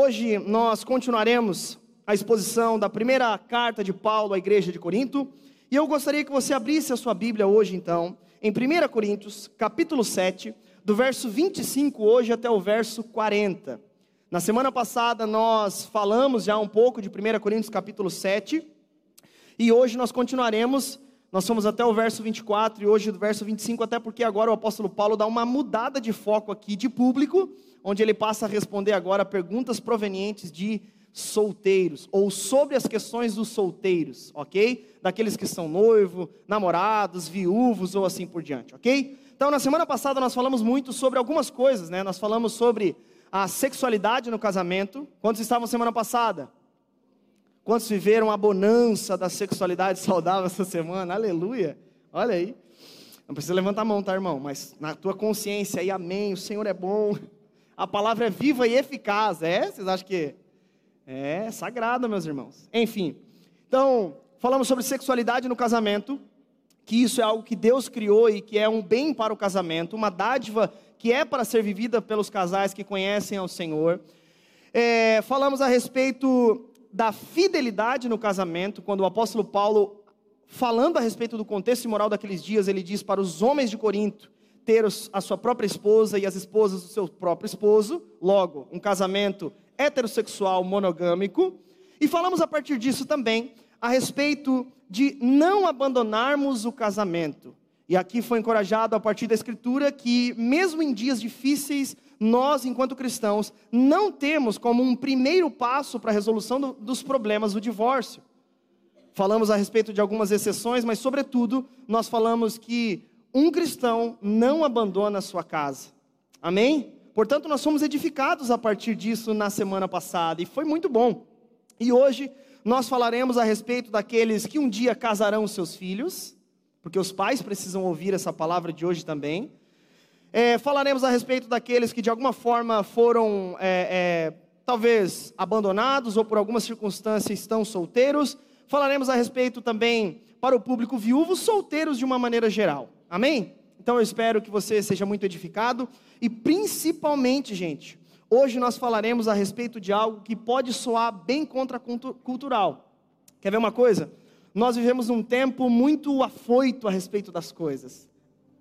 Hoje nós continuaremos a exposição da primeira carta de Paulo à igreja de Corinto, e eu gostaria que você abrisse a sua Bíblia hoje então, em 1 Coríntios, capítulo 7, do verso 25 hoje até o verso 40. Na semana passada nós falamos já um pouco de 1 Coríntios capítulo 7, e hoje nós continuaremos nós fomos até o verso 24 e hoje do verso 25, até porque agora o apóstolo Paulo dá uma mudada de foco aqui de público, onde ele passa a responder agora perguntas provenientes de solteiros, ou sobre as questões dos solteiros, ok? Daqueles que são noivo, namorados, viúvos ou assim por diante, ok? Então, na semana passada nós falamos muito sobre algumas coisas, né? Nós falamos sobre a sexualidade no casamento. Quantos estavam semana passada? Quantos viveram a bonança da sexualidade saudável essa semana? Aleluia! Olha aí. Não precisa levantar a mão, tá, irmão? Mas na tua consciência aí, amém. O Senhor é bom. A palavra é viva e eficaz. É? Vocês acham que é sagrada, meus irmãos? Enfim. Então, falamos sobre sexualidade no casamento, que isso é algo que Deus criou e que é um bem para o casamento, uma dádiva que é para ser vivida pelos casais que conhecem ao Senhor. É, falamos a respeito da fidelidade no casamento, quando o apóstolo Paulo, falando a respeito do contexto moral daqueles dias, ele diz para os homens de Corinto ter a sua própria esposa e as esposas do seu próprio esposo, logo, um casamento heterossexual monogâmico. E falamos a partir disso também a respeito de não abandonarmos o casamento. E aqui foi encorajado a partir da Escritura que, mesmo em dias difíceis, nós, enquanto cristãos, não temos como um primeiro passo para a resolução do, dos problemas o divórcio. Falamos a respeito de algumas exceções, mas, sobretudo, nós falamos que um cristão não abandona a sua casa. Amém? Portanto, nós fomos edificados a partir disso na semana passada, e foi muito bom. E hoje nós falaremos a respeito daqueles que um dia casarão seus filhos, porque os pais precisam ouvir essa palavra de hoje também. É, falaremos a respeito daqueles que de alguma forma foram, é, é, talvez, abandonados ou por alguma circunstância estão solteiros. Falaremos a respeito também para o público viúvo, solteiros de uma maneira geral. Amém? Então eu espero que você seja muito edificado e principalmente, gente, hoje nós falaremos a respeito de algo que pode soar bem contracultural. Quer ver uma coisa? Nós vivemos um tempo muito afoito a respeito das coisas.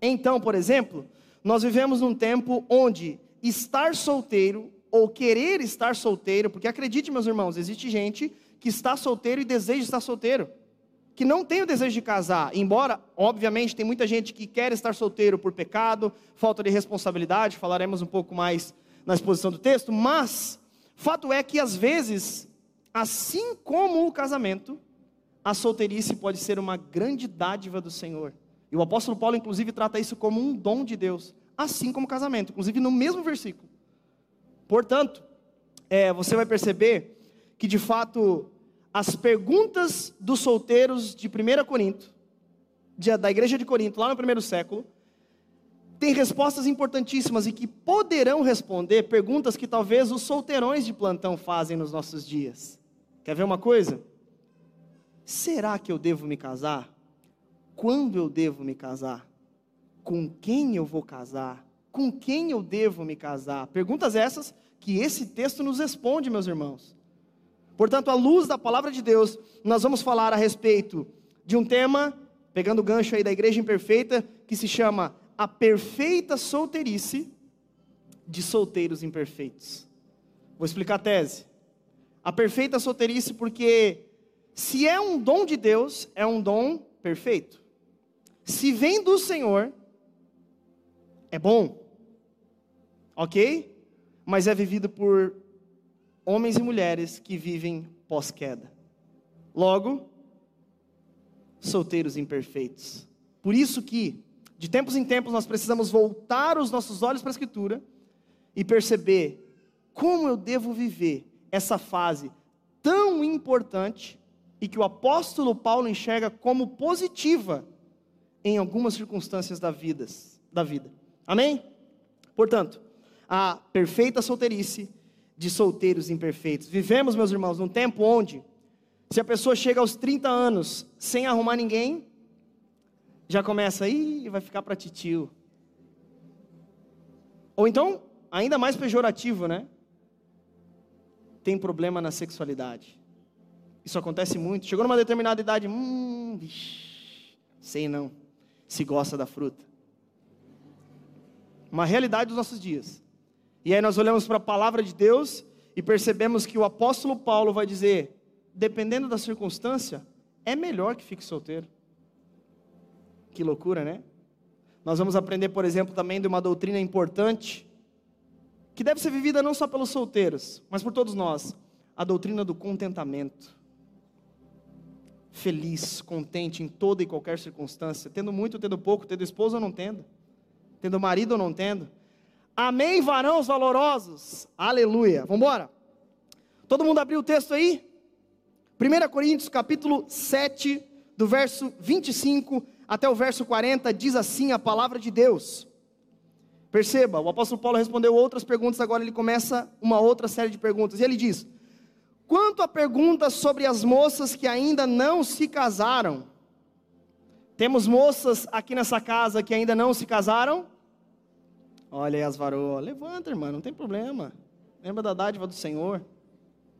Então, por exemplo, nós vivemos num tempo onde estar solteiro ou querer estar solteiro, porque acredite, meus irmãos, existe gente que está solteiro e deseja estar solteiro, que não tem o desejo de casar, embora, obviamente, tem muita gente que quer estar solteiro por pecado, falta de responsabilidade, falaremos um pouco mais na exposição do texto, mas fato é que às vezes, assim como o casamento, a solteirice pode ser uma grande dádiva do Senhor. E o apóstolo Paulo, inclusive, trata isso como um dom de Deus, assim como casamento, inclusive no mesmo versículo. Portanto, é, você vai perceber que, de fato, as perguntas dos solteiros de 1 Corinto, de, da igreja de Corinto, lá no primeiro século, têm respostas importantíssimas e que poderão responder perguntas que talvez os solteirões de plantão fazem nos nossos dias. Quer ver uma coisa? Será que eu devo me casar? Quando eu devo me casar? Com quem eu vou casar? Com quem eu devo me casar? Perguntas essas que esse texto nos responde, meus irmãos. Portanto, à luz da palavra de Deus, nós vamos falar a respeito de um tema, pegando o gancho aí da igreja imperfeita, que se chama a perfeita solteirice de solteiros imperfeitos. Vou explicar a tese. A perfeita solteirice, porque se é um dom de Deus, é um dom perfeito se vem do Senhor, é bom, ok? Mas é vivido por homens e mulheres que vivem pós-queda. Logo, solteiros imperfeitos. Por isso que, de tempos em tempos, nós precisamos voltar os nossos olhos para a Escritura e perceber como eu devo viver essa fase tão importante e que o apóstolo Paulo enxerga como positiva em algumas circunstâncias da vida, da vida. Amém? Portanto, a perfeita solteirice de solteiros imperfeitos. Vivemos, meus irmãos, num tempo onde, se a pessoa chega aos 30 anos sem arrumar ninguém, já começa aí, vai ficar para titio. Ou então, ainda mais pejorativo, né? tem problema na sexualidade. Isso acontece muito. Chegou numa determinada idade, hum, vixi, sei não, se gosta da fruta. Uma realidade dos nossos dias. E aí nós olhamos para a palavra de Deus e percebemos que o apóstolo Paulo vai dizer: dependendo da circunstância, é melhor que fique solteiro. Que loucura, né? Nós vamos aprender, por exemplo, também de uma doutrina importante, que deve ser vivida não só pelos solteiros, mas por todos nós: a doutrina do contentamento. Feliz, contente em toda e qualquer circunstância, tendo muito, tendo pouco, tendo esposa ou não tendo, tendo marido ou não tendo. Amém, varãos valorosos. Aleluia. Vamos embora. Todo mundo abriu o texto aí? 1 Coríntios capítulo 7, do verso 25 até o verso 40, diz assim a palavra de Deus. Perceba, o apóstolo Paulo respondeu outras perguntas, agora ele começa uma outra série de perguntas. E ele diz: Quanto a perguntas sobre as moças que ainda não se casaram, temos moças aqui nessa casa que ainda não se casaram? Olha aí as varoas, levanta, irmã, não tem problema. Lembra da dádiva do Senhor?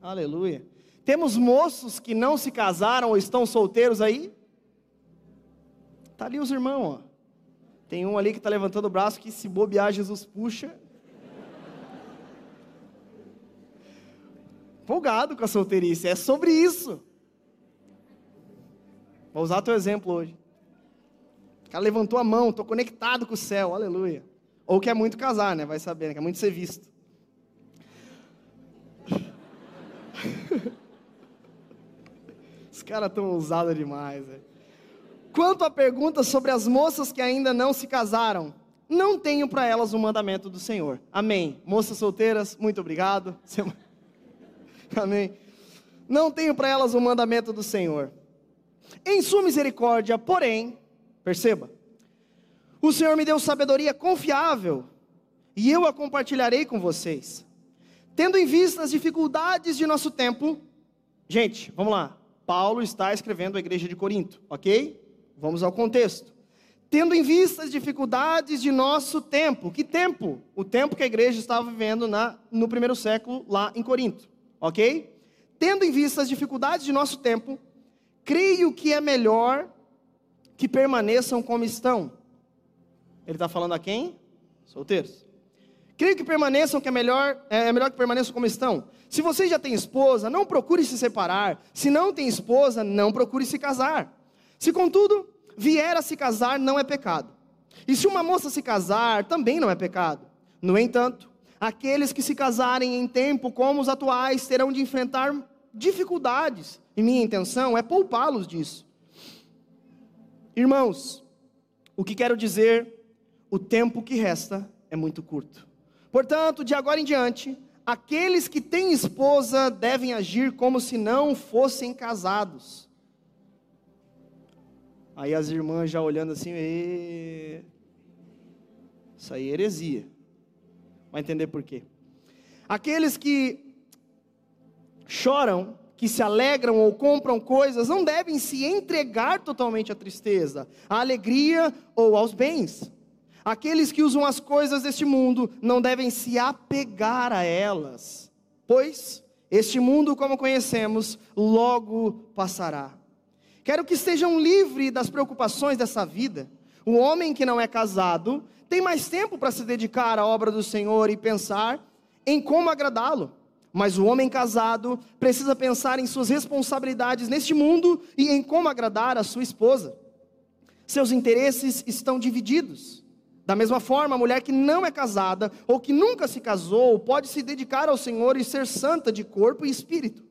Aleluia. Temos moços que não se casaram ou estão solteiros aí? Tá ali os irmãos, ó. Tem um ali que está levantando o braço que se bobear Jesus puxa. Empolgado com a solteirice, é sobre isso. Vou usar teu exemplo hoje. O cara levantou a mão, estou conectado com o céu, aleluia. Ou quer muito casar, né? Vai saber, né? quer muito ser visto. caras estão ousados demais. Véio. Quanto à pergunta sobre as moças que ainda não se casaram, não tenho para elas o mandamento do Senhor. Amém. Moças solteiras, muito obrigado. Amém. Não tenho para elas o mandamento do Senhor. Em sua misericórdia, porém, perceba, o Senhor me deu sabedoria confiável e eu a compartilharei com vocês. Tendo em vista as dificuldades de nosso tempo, gente, vamos lá. Paulo está escrevendo à igreja de Corinto, ok? Vamos ao contexto. Tendo em vista as dificuldades de nosso tempo, que tempo? O tempo que a igreja estava vivendo na, no primeiro século lá em Corinto, ok? Tendo em vista as dificuldades de nosso tempo, creio que é melhor que permaneçam como estão. Ele está falando a quem? Solteiros. Creio que permaneçam, que é melhor, é, é melhor que permaneçam como estão. Se você já tem esposa, não procure se separar. Se não tem esposa, não procure se casar. Se contudo vier a se casar, não é pecado. E se uma moça se casar, também não é pecado. No entanto, aqueles que se casarem em tempo como os atuais terão de enfrentar dificuldades. E minha intenção é poupá-los disso. Irmãos, o que quero dizer, o tempo que resta é muito curto. Portanto, de agora em diante, aqueles que têm esposa devem agir como se não fossem casados. Aí as irmãs já olhando assim, isso aí é heresia. Vai entender por quê? Aqueles que choram, que se alegram ou compram coisas, não devem se entregar totalmente à tristeza, à alegria ou aos bens. Aqueles que usam as coisas deste mundo não devem se apegar a elas, pois este mundo, como conhecemos, logo passará. Quero que estejam livres das preocupações dessa vida. O homem que não é casado tem mais tempo para se dedicar à obra do Senhor e pensar em como agradá-lo. Mas o homem casado precisa pensar em suas responsabilidades neste mundo e em como agradar a sua esposa. Seus interesses estão divididos. Da mesma forma, a mulher que não é casada ou que nunca se casou pode se dedicar ao Senhor e ser santa de corpo e espírito.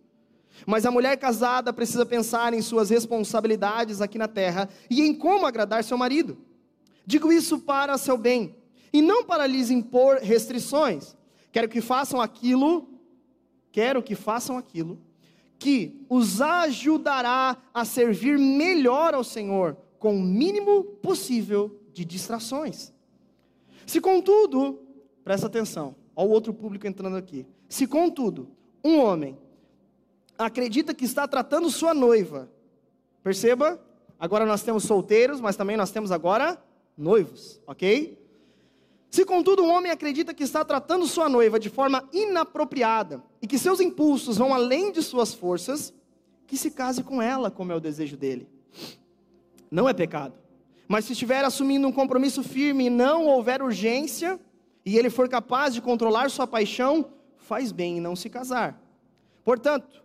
Mas a mulher casada precisa pensar em suas responsabilidades aqui na terra e em como agradar seu marido. Digo isso para seu bem e não para lhes impor restrições. Quero que façam aquilo, quero que façam aquilo que os ajudará a servir melhor ao Senhor com o mínimo possível de distrações. Se contudo, presta atenção, olha o outro público entrando aqui. Se contudo, um homem acredita que está tratando sua noiva, perceba, agora nós temos solteiros, mas também nós temos agora noivos, ok? Se contudo um homem acredita que está tratando sua noiva de forma inapropriada e que seus impulsos vão além de suas forças, que se case com ela, como é o desejo dele. Não é pecado. Mas se estiver assumindo um compromisso firme e não houver urgência, e ele for capaz de controlar sua paixão, faz bem em não se casar. Portanto,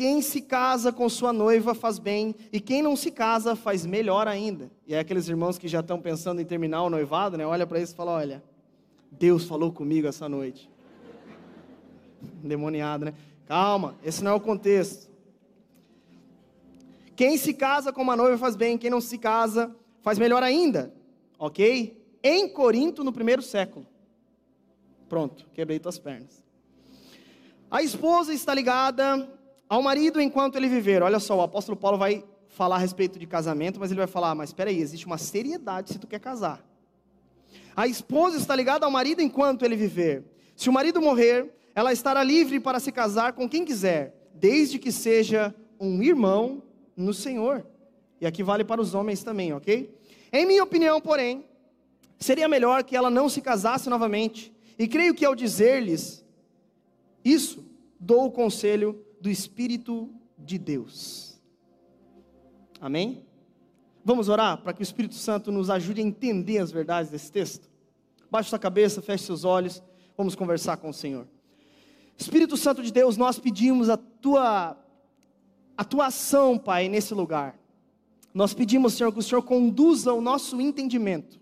quem se casa com sua noiva faz bem, e quem não se casa faz melhor ainda. E é aqueles irmãos que já estão pensando em terminar o noivado, né? Olha para eles e fala: Olha, Deus falou comigo essa noite. Demoniado, né? Calma, esse não é o contexto. Quem se casa com uma noiva faz bem, quem não se casa faz melhor ainda, ok? Em Corinto, no primeiro século. Pronto, quebrei tuas pernas. A esposa está ligada ao marido enquanto ele viver. Olha só, o apóstolo Paulo vai falar a respeito de casamento, mas ele vai falar: mas espera aí, existe uma seriedade se tu quer casar. A esposa está ligada ao marido enquanto ele viver. Se o marido morrer, ela estará livre para se casar com quem quiser, desde que seja um irmão no Senhor. E aqui vale para os homens também, ok? Em minha opinião, porém, seria melhor que ela não se casasse novamente. E creio que ao dizer-lhes isso, dou o conselho do Espírito de Deus. Amém? Vamos orar para que o Espírito Santo nos ajude a entender as verdades desse texto? Baixe sua cabeça, feche seus olhos, vamos conversar com o Senhor. Espírito Santo de Deus, nós pedimos a tua atuação, Pai, nesse lugar. Nós pedimos, Senhor, que o Senhor conduza o nosso entendimento,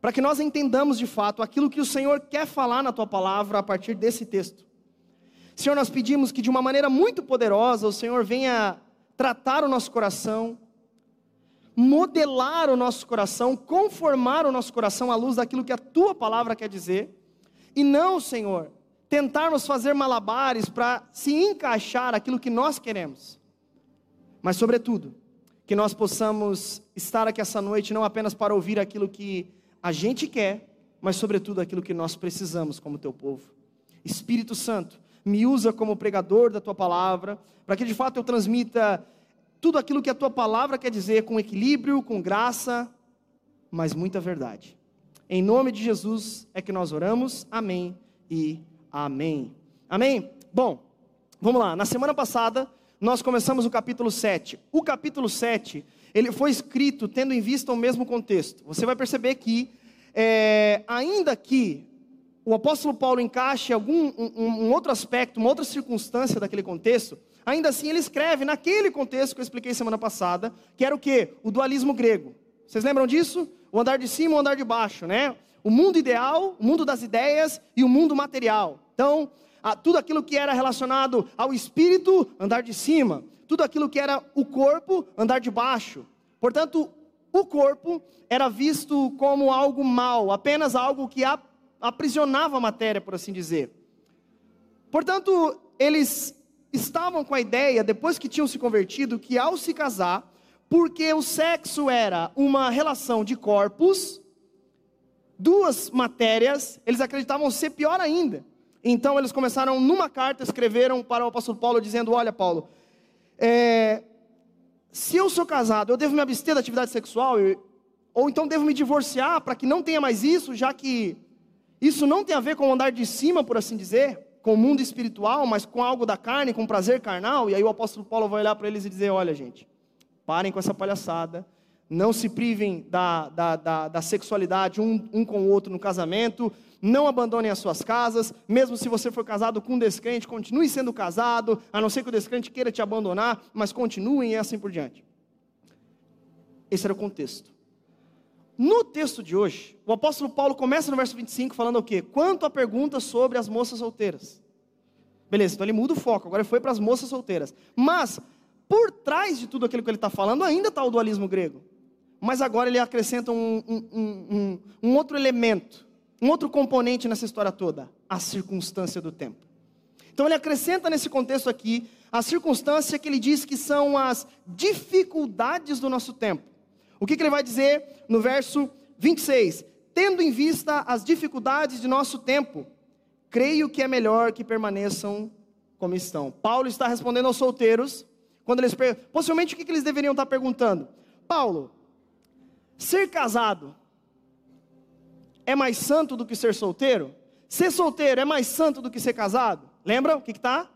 para que nós entendamos de fato aquilo que o Senhor quer falar na tua palavra a partir desse texto. Senhor, nós pedimos que de uma maneira muito poderosa o Senhor venha tratar o nosso coração, modelar o nosso coração, conformar o nosso coração à luz daquilo que a tua palavra quer dizer, e não, Senhor, tentarmos fazer malabares para se encaixar aquilo que nós queremos, mas, sobretudo, que nós possamos estar aqui essa noite não apenas para ouvir aquilo que a gente quer, mas, sobretudo, aquilo que nós precisamos como teu povo. Espírito Santo, me usa como pregador da tua palavra, para que de fato eu transmita tudo aquilo que a tua palavra quer dizer com equilíbrio, com graça, mas muita verdade. Em nome de Jesus é que nós oramos. Amém e amém. Amém? Bom, vamos lá. Na semana passada nós começamos o capítulo 7. O capítulo 7, ele foi escrito tendo em vista o mesmo contexto. Você vai perceber que, é, ainda que o apóstolo Paulo encaixe algum um, um outro aspecto, uma outra circunstância daquele contexto, ainda assim ele escreve naquele contexto que eu expliquei semana passada, que era o que? O dualismo grego. Vocês lembram disso? O andar de cima e o andar de baixo, né? O mundo ideal, o mundo das ideias e o mundo material. Então, tudo aquilo que era relacionado ao espírito, andar de cima. Tudo aquilo que era o corpo, andar de baixo. Portanto, o corpo era visto como algo mal, apenas algo que aprisionava a matéria, por assim dizer. Portanto, eles estavam com a ideia, depois que tinham se convertido, que ao se casar, porque o sexo era uma relação de corpos, duas matérias, eles acreditavam ser pior ainda. Então eles começaram, numa carta, escreveram para o apóstolo Paulo, dizendo: Olha, Paulo, é, se eu sou casado, eu devo me abster da atividade sexual, ou então devo me divorciar para que não tenha mais isso, já que isso não tem a ver com andar de cima, por assim dizer, com o mundo espiritual, mas com algo da carne, com prazer carnal. E aí o apóstolo Paulo vai olhar para eles e dizer: Olha, gente, parem com essa palhaçada. Não se privem da, da, da, da sexualidade um, um com o outro no casamento. Não abandonem as suas casas. Mesmo se você for casado com um descrente, continue sendo casado. A não ser que o descrente queira te abandonar, mas continuem e assim por diante. Esse era o contexto. No texto de hoje, o apóstolo Paulo começa no verso 25 falando o quê? Quanto à pergunta sobre as moças solteiras. Beleza, então ele muda o foco, agora foi para as moças solteiras. Mas, por trás de tudo aquilo que ele está falando, ainda está o dualismo grego. Mas agora ele acrescenta um, um, um, um, outro elemento, um outro componente nessa história toda: a circunstância do tempo. Então ele acrescenta nesse contexto aqui a circunstância que ele diz que são as dificuldades do nosso tempo. O que, que ele vai dizer no verso 26? Tendo em vista as dificuldades de nosso tempo, creio que é melhor que permaneçam como estão. Paulo está respondendo aos solteiros, quando eles possivelmente o que, que eles deveriam estar perguntando? Paulo, ser casado é mais santo do que ser solteiro? Ser solteiro é mais santo do que ser casado? Lembra o que está?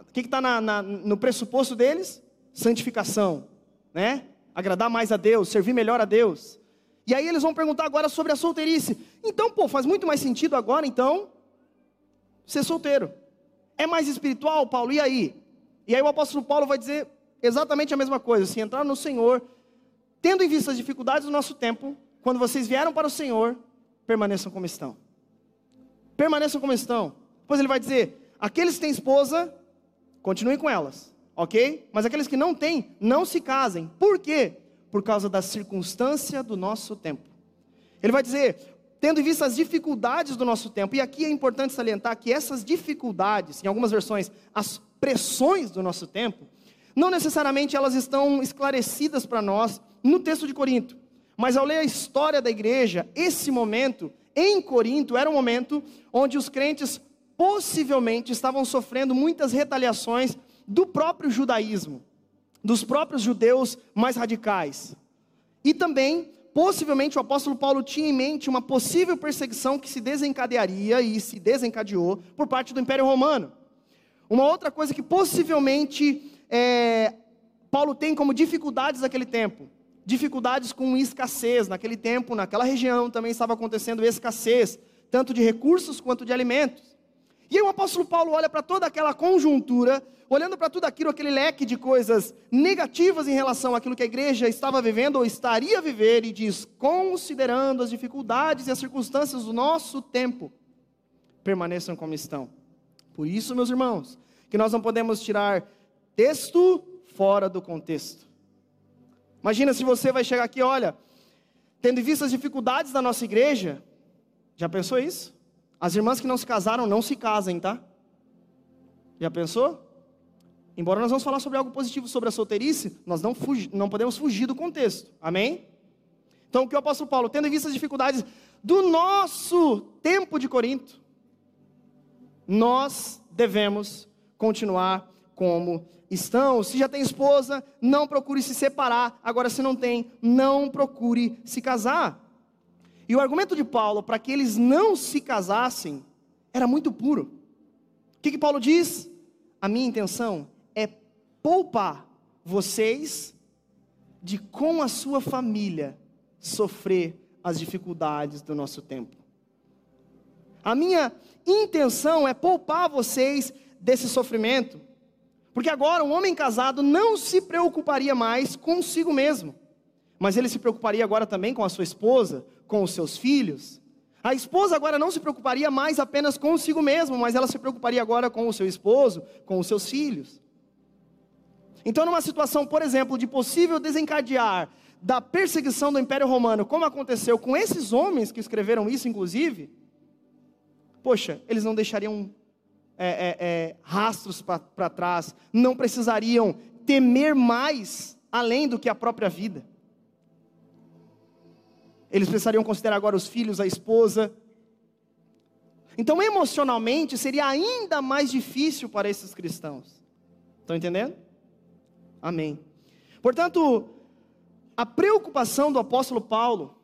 O que está no pressuposto deles? Santificação, né? Agradar mais a Deus, servir melhor a Deus. E aí eles vão perguntar agora sobre a solteirice. Então, pô, faz muito mais sentido agora, então, ser solteiro. É mais espiritual, Paulo? E aí? E aí o apóstolo Paulo vai dizer exatamente a mesma coisa. Se entrar no Senhor, tendo em vista as dificuldades do nosso tempo, quando vocês vieram para o Senhor, permaneçam como estão. Permaneçam como estão. Pois ele vai dizer: aqueles que têm esposa, continuem com elas, ok? Mas aqueles que não têm, não se casem. Por quê? Por causa da circunstância do nosso tempo. Ele vai dizer: tendo em vista as dificuldades do nosso tempo, e aqui é importante salientar que essas dificuldades, em algumas versões, as pressões do nosso tempo, não necessariamente elas estão esclarecidas para nós no texto de Corinto. Mas ao ler a história da igreja, esse momento em Corinto era um momento onde os crentes possivelmente estavam sofrendo muitas retaliações do próprio judaísmo, dos próprios judeus mais radicais. E também, possivelmente, o apóstolo Paulo tinha em mente uma possível perseguição que se desencadearia e se desencadeou por parte do Império Romano. Uma outra coisa que possivelmente é, Paulo tem como dificuldades naquele tempo dificuldades com escassez. Naquele tempo, naquela região, também estava acontecendo escassez, tanto de recursos quanto de alimentos. E aí o apóstolo Paulo olha para toda aquela conjuntura, olhando para tudo aquilo, aquele leque de coisas negativas em relação àquilo que a igreja estava vivendo ou estaria a viver, e diz: considerando as dificuldades e as circunstâncias do nosso tempo, permaneçam como estão. Por isso, meus irmãos, que nós não podemos tirar texto fora do contexto. Imagina se você vai chegar aqui, olha, tendo em vista as dificuldades da nossa igreja, já pensou isso? As irmãs que não se casaram, não se casem, tá? Já pensou? Embora nós vamos falar sobre algo positivo sobre a solteirice, nós não, fugi, não podemos fugir do contexto. Amém? Então, o que o apóstolo Paulo, tendo em vista as dificuldades do nosso tempo de Corinto, nós devemos continuar como estão. Se já tem esposa, não procure se separar. Agora, se não tem, não procure se casar. E o argumento de Paulo para que eles não se casassem era muito puro. O que, que Paulo diz? A minha intenção é poupar vocês de com a sua família sofrer as dificuldades do nosso tempo. A minha intenção é poupar vocês desse sofrimento. Porque agora um homem casado não se preocuparia mais consigo mesmo, mas ele se preocuparia agora também com a sua esposa, com os seus filhos. A esposa agora não se preocuparia mais apenas consigo mesmo, mas ela se preocuparia agora com o seu esposo, com os seus filhos. Então, numa situação, por exemplo, de possível desencadear da perseguição do Império Romano, como aconteceu com esses homens que escreveram isso, inclusive, poxa, eles não deixariam é, é, é, rastros para trás, não precisariam temer mais além do que a própria vida. Eles precisariam considerar agora os filhos, a esposa. Então, emocionalmente, seria ainda mais difícil para esses cristãos. Estão entendendo? Amém. Portanto, a preocupação do apóstolo Paulo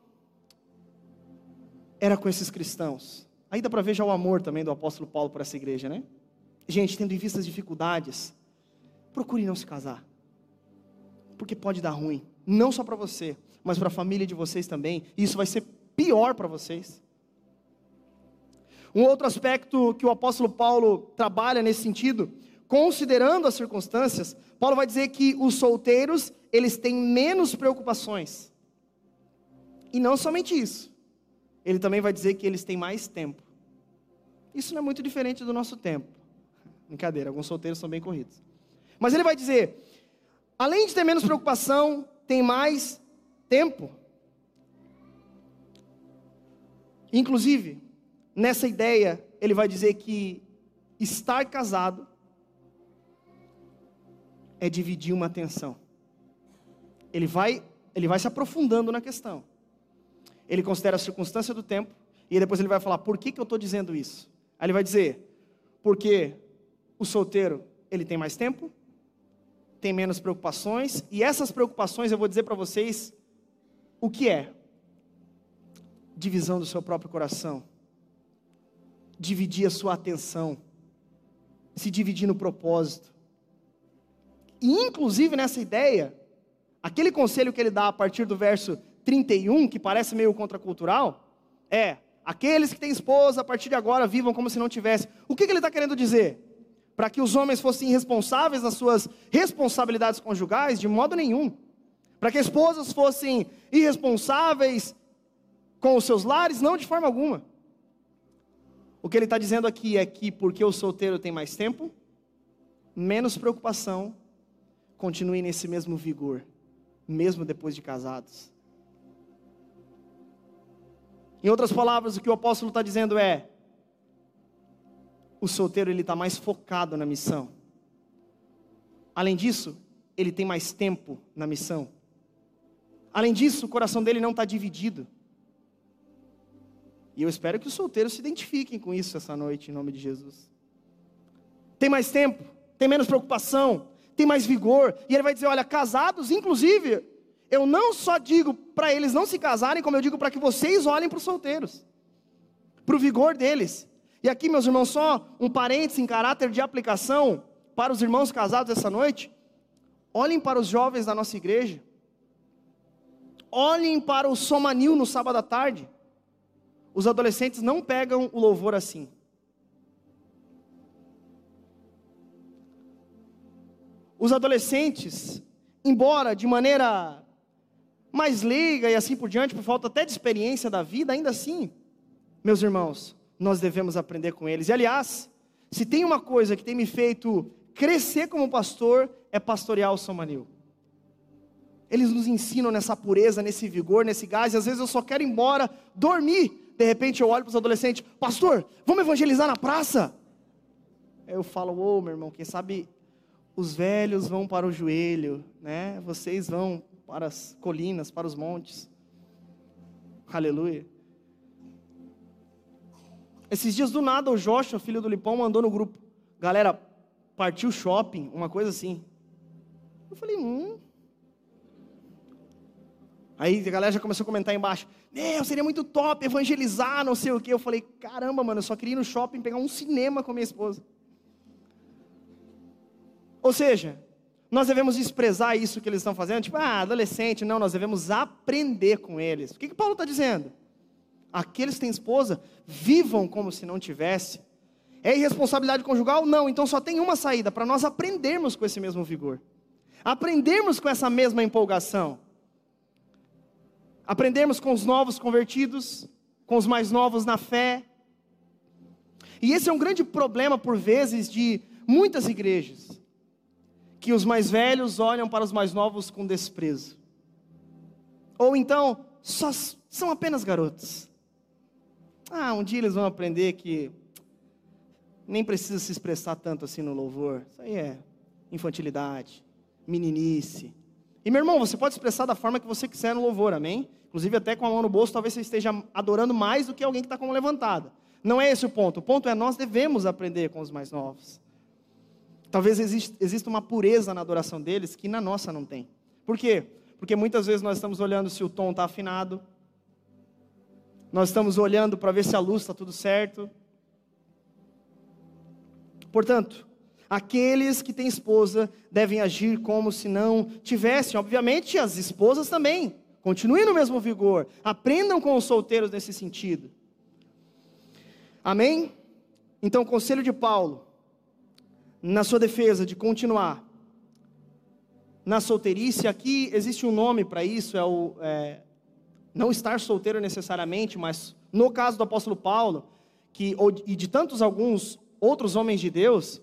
era com esses cristãos. Aí dá para ver já o amor também do apóstolo Paulo por essa igreja, né? Gente, tendo em vista as dificuldades, procure não se casar. Porque pode dar ruim, não só para você, mas para a família de vocês também. E isso vai ser pior para vocês. Um outro aspecto que o apóstolo Paulo trabalha nesse sentido, considerando as circunstâncias, Paulo vai dizer que os solteiros, eles têm menos preocupações. E não somente isso. Ele também vai dizer que eles têm mais tempo. Isso não é muito diferente do nosso tempo. Brincadeira, alguns solteiros são bem corridos. Mas ele vai dizer: além de ter menos preocupação, tem mais tempo. Inclusive, nessa ideia, ele vai dizer que estar casado é dividir uma atenção. Ele vai, ele vai se aprofundando na questão. Ele considera a circunstância do tempo e depois ele vai falar por que, que eu estou dizendo isso. Aí ele vai dizer, porque o solteiro, ele tem mais tempo, tem menos preocupações, e essas preocupações eu vou dizer para vocês o que é. divisão do seu próprio coração, dividir a sua atenção, se dividir no propósito. E, inclusive, nessa ideia, aquele conselho que ele dá a partir do verso 31, que parece meio contracultural, é: aqueles que têm esposa, a partir de agora, vivam como se não tivessem. O que, que ele está querendo dizer? Para que os homens fossem irresponsáveis nas suas responsabilidades conjugais? De modo nenhum. Para que esposas fossem irresponsáveis com os seus lares? Não, de forma alguma. O que ele está dizendo aqui é que porque o solteiro tem mais tempo, menos preocupação, continue nesse mesmo vigor, mesmo depois de casados. Em outras palavras, o que o apóstolo está dizendo é: o solteiro ele está mais focado na missão. Além disso, ele tem mais tempo na missão. Além disso, o coração dele não está dividido. E eu espero que os solteiros se identifiquem com isso essa noite, em nome de Jesus. Tem mais tempo, tem menos preocupação, tem mais vigor. E ele vai dizer: olha, casados, inclusive, eu não só digo para eles não se casarem, como eu digo para que vocês olhem para os solteiros, para o vigor deles. E aqui, meus irmãos, só um parênteses em caráter de aplicação para os irmãos casados essa noite. Olhem para os jovens da nossa igreja. Olhem para o Somanil no sábado à tarde. Os adolescentes não pegam o louvor assim. Os adolescentes, embora de maneira mais leiga e assim por diante, por falta até de experiência da vida, ainda assim, meus irmãos, nós devemos aprender com eles. E aliás, se tem uma coisa que tem me feito crescer como pastor, é pastorear o São Manil. Eles nos ensinam nessa pureza, nesse vigor, nesse gás, e às vezes eu só quero ir embora, dormir. De repente eu olho para os adolescentes, pastor, vamos evangelizar na praça? Aí eu falo, ô oh, meu irmão, quem sabe os velhos vão para o joelho, né? Vocês vão para as colinas, para os montes. Aleluia. Esses dias do nada o Joshua, filho do Lipão, mandou no grupo: Galera, partiu shopping, uma coisa assim. Eu falei: Hum. Aí a galera já começou a comentar embaixo: Meu, seria muito top evangelizar, não sei o que. Eu falei: Caramba, mano, eu só queria ir no shopping pegar um cinema com minha esposa. Ou seja, nós devemos desprezar isso que eles estão fazendo, tipo, ah, adolescente, não, nós devemos aprender com eles. O que, que Paulo está dizendo? Aqueles que têm esposa, vivam como se não tivesse. É irresponsabilidade conjugal? Não, então só tem uma saída, para nós aprendermos com esse mesmo vigor. Aprendermos com essa mesma empolgação. Aprendermos com os novos convertidos, com os mais novos na fé. E esse é um grande problema, por vezes, de muitas igrejas que os mais velhos olham para os mais novos com desprezo. Ou então, só são apenas garotos. Ah, um dia eles vão aprender que nem precisa se expressar tanto assim no louvor. Isso aí é infantilidade, meninice. E meu irmão, você pode expressar da forma que você quiser no louvor, amém? Inclusive até com a mão no bolso, talvez você esteja adorando mais do que alguém que está com a mão levantada. Não é esse o ponto. O ponto é nós devemos aprender com os mais novos. Talvez exista uma pureza na adoração deles que na nossa não tem. Por quê? Porque muitas vezes nós estamos olhando se o tom está afinado, nós estamos olhando para ver se a luz está tudo certo. Portanto, aqueles que têm esposa devem agir como se não tivessem. Obviamente, as esposas também. Continuem no mesmo vigor. Aprendam com os solteiros nesse sentido. Amém? Então, o conselho de Paulo na sua defesa de continuar na solteirice, aqui existe um nome para isso, é o é, não estar solteiro necessariamente, mas no caso do apóstolo Paulo, que, e de tantos alguns outros homens de Deus,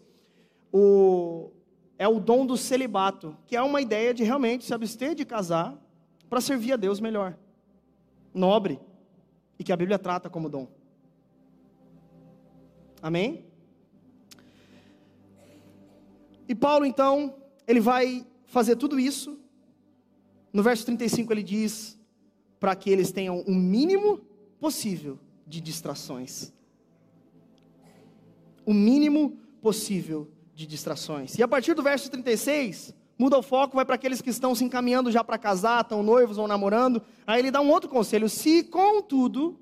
o, é o dom do celibato, que é uma ideia de realmente se abster de casar para servir a Deus melhor, nobre, e que a Bíblia trata como dom. Amém? E Paulo, então, ele vai fazer tudo isso. No verso 35 ele diz para que eles tenham o mínimo possível de distrações. O mínimo possível de distrações. E a partir do verso 36, muda o foco, vai para aqueles que estão se encaminhando já para casar, estão noivos ou namorando. Aí ele dá um outro conselho: se contudo,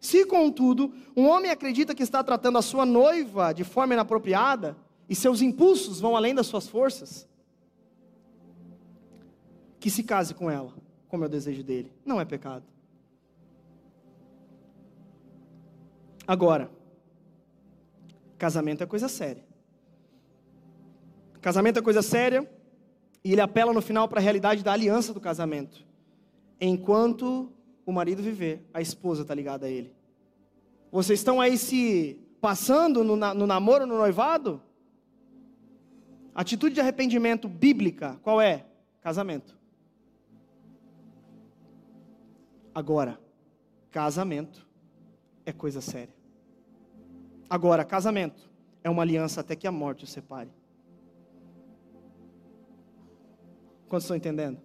se contudo, um homem acredita que está tratando a sua noiva de forma inapropriada e seus impulsos vão além das suas forças, que se case com ela, como é o desejo dele, não é pecado. Agora, casamento é coisa séria. Casamento é coisa séria, e ele apela no final para a realidade da aliança do casamento. Enquanto o marido viver, a esposa está ligada a ele. Vocês estão aí se passando no, no namoro, no noivado? Atitude de arrependimento bíblica, qual é? Casamento. Agora, casamento é coisa séria. Agora, casamento é uma aliança até que a morte o separe. Quantos estão entendendo?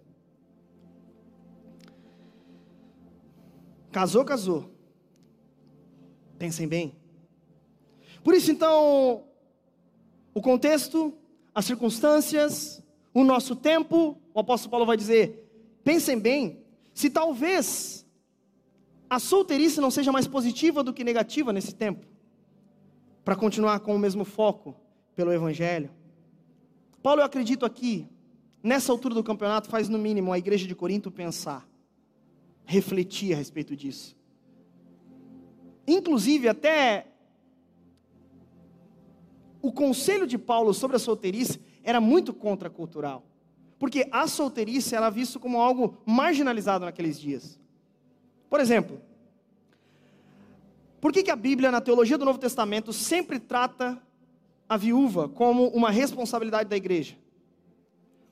Casou, casou. Pensem bem. Por isso, então, o contexto, as circunstâncias, o nosso tempo, o apóstolo Paulo vai dizer: pensem bem, se talvez a solteirice não seja mais positiva do que negativa nesse tempo, para continuar com o mesmo foco pelo Evangelho. Paulo, eu acredito aqui, nessa altura do campeonato, faz no mínimo a igreja de Corinto pensar, refletir a respeito disso. Inclusive, até o conselho de Paulo sobre a solteirice era muito contracultural. Porque a solteirice era visto como algo marginalizado naqueles dias. Por exemplo, por que, que a Bíblia, na teologia do Novo Testamento, sempre trata a viúva como uma responsabilidade da igreja?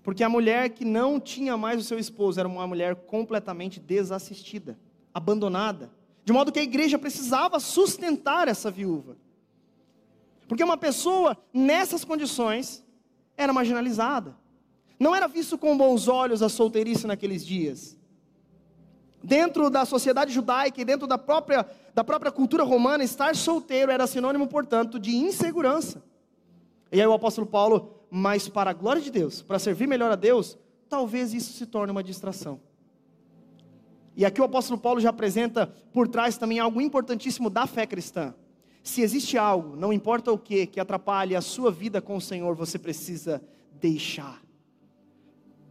Porque a mulher que não tinha mais o seu esposo era uma mulher completamente desassistida, abandonada. De modo que a igreja precisava sustentar essa viúva. Porque uma pessoa nessas condições era marginalizada. Não era visto com bons olhos a solteirice naqueles dias. Dentro da sociedade judaica e dentro da própria, da própria cultura romana, estar solteiro era sinônimo, portanto, de insegurança. E aí o apóstolo Paulo, mas para a glória de Deus, para servir melhor a Deus, talvez isso se torne uma distração. E aqui o apóstolo Paulo já apresenta por trás também algo importantíssimo da fé cristã. Se existe algo, não importa o que, que atrapalhe a sua vida com o Senhor, você precisa deixar.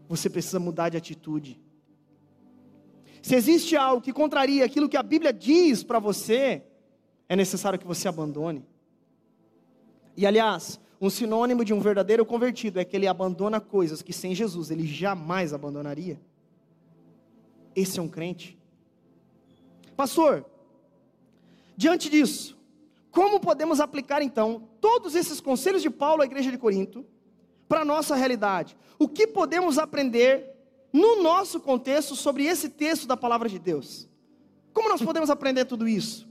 Você precisa mudar de atitude. Se existe algo que contraria aquilo que a Bíblia diz para você, é necessário que você abandone. E aliás, um sinônimo de um verdadeiro convertido é que ele abandona coisas que sem Jesus ele jamais abandonaria. Esse é um crente. Pastor, diante disso, como podemos aplicar então todos esses conselhos de Paulo à igreja de Corinto para a nossa realidade? O que podemos aprender no nosso contexto sobre esse texto da palavra de Deus. Como nós podemos aprender tudo isso?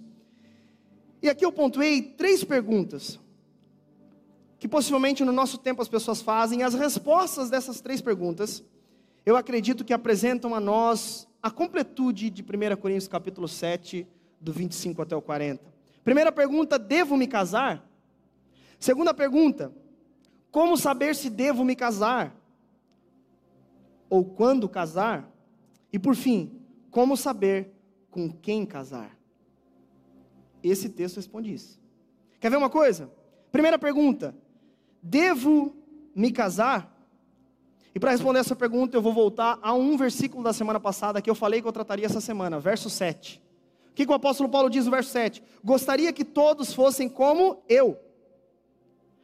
E aqui eu pontuei três perguntas que possivelmente no nosso tempo as pessoas fazem. As respostas dessas três perguntas, eu acredito que apresentam a nós a completude de 1 Coríntios capítulo 7, do 25 até o 40. Primeira pergunta: devo me casar? Segunda pergunta: como saber se devo me casar? ou quando casar? E por fim, como saber com quem casar? Esse texto responde isso. Quer ver uma coisa? Primeira pergunta: devo me casar? E para responder essa pergunta, eu vou voltar a um versículo da semana passada que eu falei que eu trataria essa semana, verso 7. O que, que o apóstolo Paulo diz no verso 7? Gostaria que todos fossem como eu,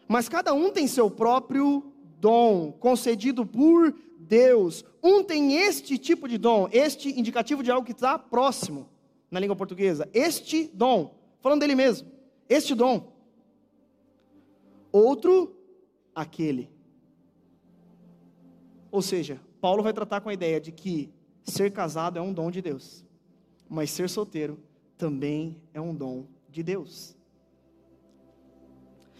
mas cada um tem seu próprio dom, concedido por Deus. Um tem este tipo de dom, este indicativo de algo que está próximo na língua portuguesa. Este dom, falando dele mesmo, este dom. Outro, aquele. Ou seja, Paulo vai tratar com a ideia de que ser casado é um dom de Deus, mas ser solteiro também é um dom de Deus.